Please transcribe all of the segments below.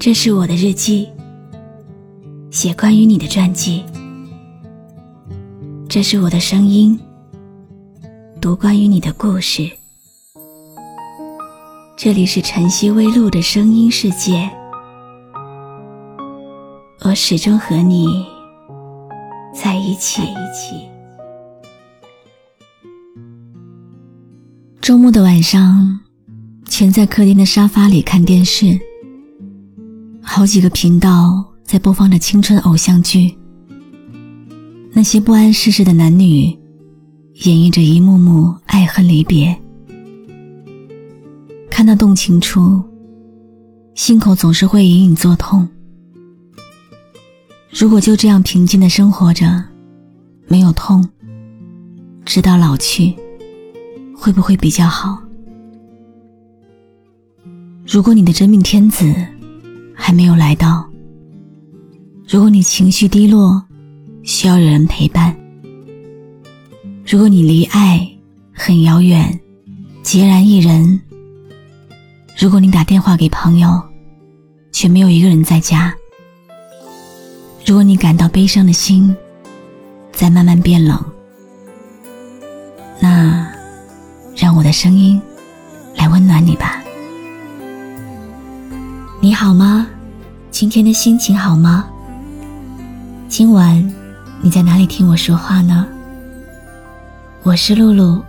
这是我的日记，写关于你的传记。这是我的声音，读关于你的故事。这里是晨曦微露的声音世界，我始终和你在一起。周末的晚上，蜷在客厅的沙发里看电视。好几个频道在播放着青春偶像剧，那些不谙世事的男女演绎着一幕幕爱恨离别。看到动情处，心口总是会隐隐作痛。如果就这样平静的生活着，没有痛，直到老去，会不会比较好？如果你的真命天子。还没有来到。如果你情绪低落，需要有人陪伴；如果你离爱很遥远，孑然一人；如果你打电话给朋友，却没有一个人在家；如果你感到悲伤的心在慢慢变冷，那让我的声音来温暖你吧。你好吗？今天的心情好吗？今晚你在哪里听我说话呢？我是露露，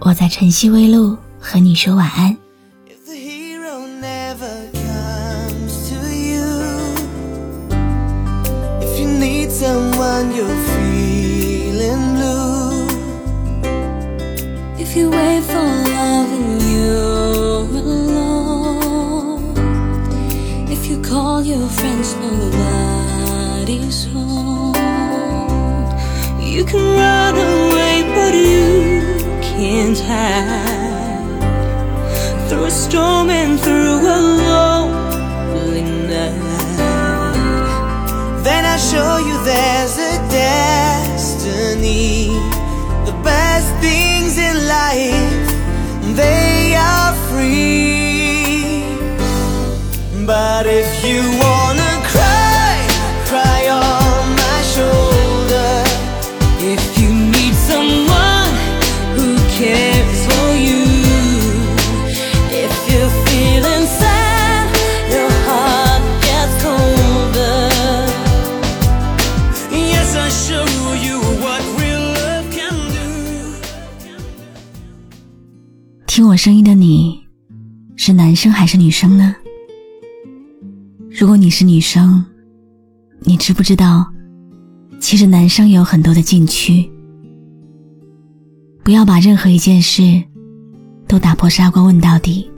我在晨曦微露和你说晚安。All your friends, nobody's home. You can run away, but you can't hide through a storm and through a But if you wanna cry, cry on my shoulder. If you need someone who cares for you, if you're feeling sad, your heart gets colder. Yes, I show you what real love can do. 听我声音的你，是男生还是女生呢？如果你是女生，你知不知道，其实男生也有很多的禁区。不要把任何一件事都打破砂锅问到底。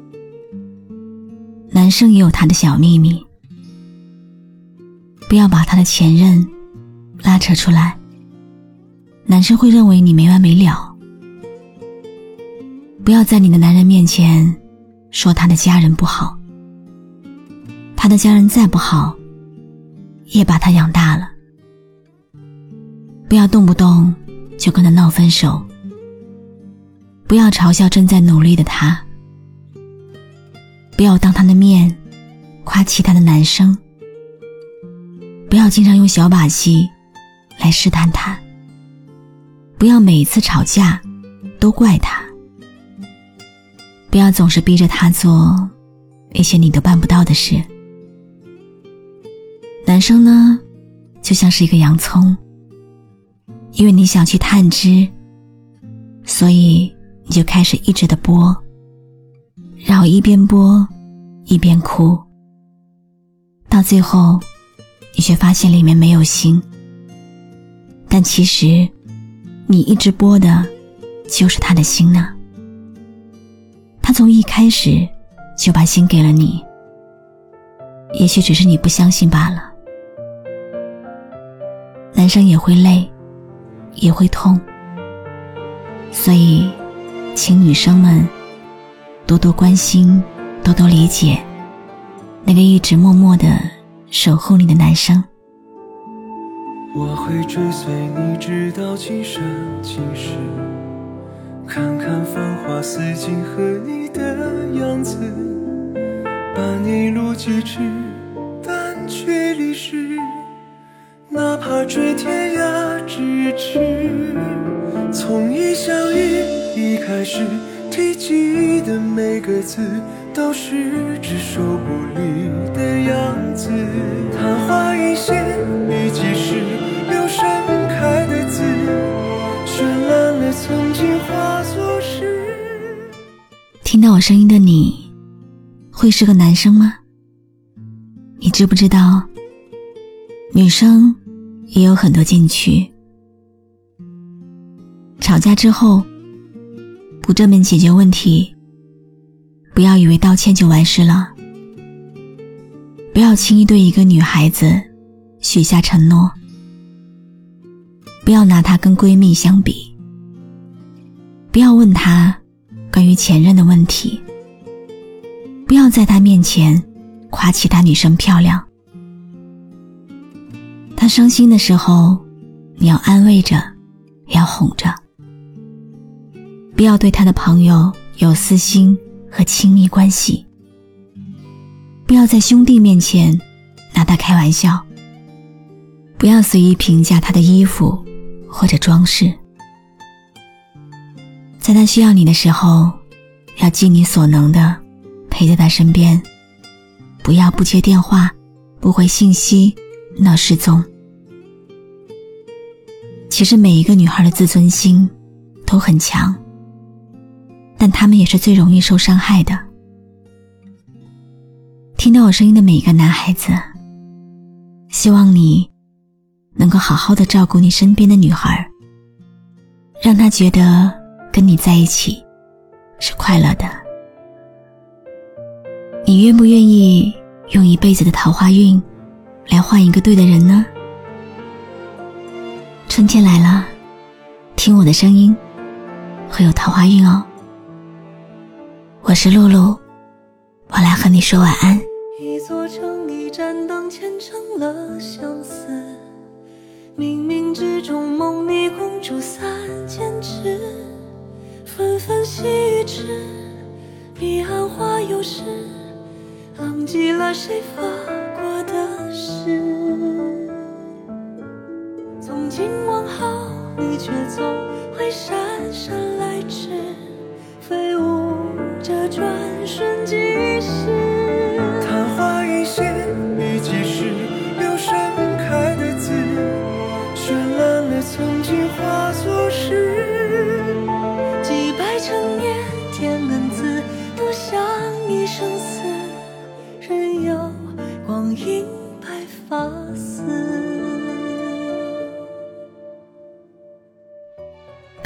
男生也有他的小秘密，不要把他的前任拉扯出来。男生会认为你没完没了。不要在你的男人面前说他的家人不好。他的家人再不好，也把他养大了。不要动不动就跟他闹分手。不要嘲笑正在努力的他。不要当他的面夸其他的男生。不要经常用小把戏来试探他。不要每一次吵架都怪他。不要总是逼着他做一些你都办不到的事。男生呢，就像是一个洋葱，因为你想去探知，所以你就开始一直的剥，然后一边剥一边哭，到最后你却发现里面没有心。但其实，你一直剥的，就是他的心呢。他从一开始就把心给了你，也许只是你不相信罢了。男生也会累，也会痛，所以，请女生们多多关心，多多理解那个一直默默的守护你的男生。我会追随你直到今生今世，看看繁花似锦和你的样子，伴你路几尺，却离世，哪怕追天涯咫尺。从一相遇一开始，提及的每个字都是只手不离的样子。昙花一现，笔记时留盛开的字，绚烂了曾经化作诗。听到我声音的你，会是个男生吗？你知不知道，女生也有很多禁区。吵架之后，不正面解决问题，不要以为道歉就完事了。不要轻易对一个女孩子许下承诺，不要拿她跟闺蜜相比，不要问她关于前任的问题，不要在她面前夸其他女生漂亮。他伤心的时候，你要安慰着，要哄着。不要对他的朋友有私心和亲密关系，不要在兄弟面前拿他开玩笑，不要随意评价他的衣服或者装饰，在他需要你的时候，要尽你所能的陪在他身边，不要不接电话、不回信息、闹失踪。其实每一个女孩的自尊心都很强。但他们也是最容易受伤害的。听到我声音的每一个男孩子，希望你能够好好的照顾你身边的女孩，让她觉得跟你在一起是快乐的。你愿不愿意用一辈子的桃花运来换一个对的人呢？春天来了，听我的声音，会有桃花运哦。我是露露，我来和你说晚安。一座城，一盏灯，虔成了相思。冥冥之中，梦里共筑三千尺，纷纷细雨迟，彼岸花又是忘记了谁发过的誓。从今，却总会伤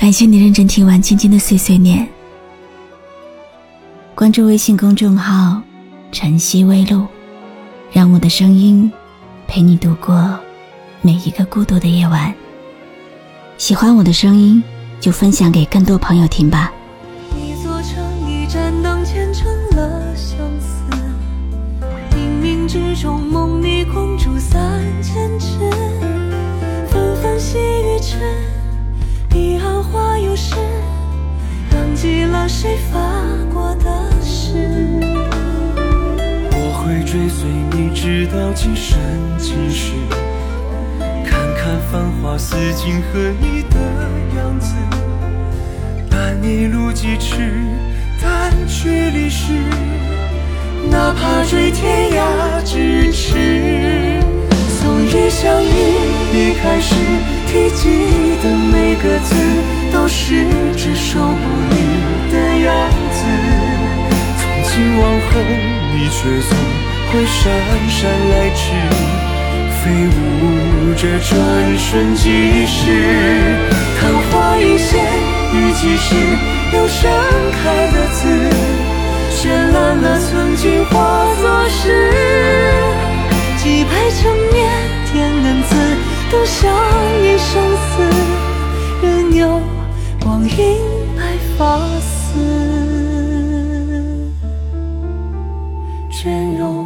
感谢你认真听完今天的碎碎念。关注微信公众号“晨曦微露”，让我的声音陪你度过每一个孤独的夜晚。喜欢我的声音，就分享给更多朋友听吧。一座城，一盏灯，虔成了相思。冥冥之中，梦里共筑三千尺，纷纷细雨迟，记了谁发过的誓，我会追随你直到今生今世，看看繁华似锦和你的样子。伴你路几尺，但却离世，哪怕追天涯咫尺。从一相遇一开始，提及的每个字都是只手不离样子。从今往后，你却总会姗姗来迟，飞舞着转瞬即逝。昙花一现，笔记时又盛开的字，绚烂了曾经化作诗。几百成年天恩字，独享一生死，任由光阴白发丝，隽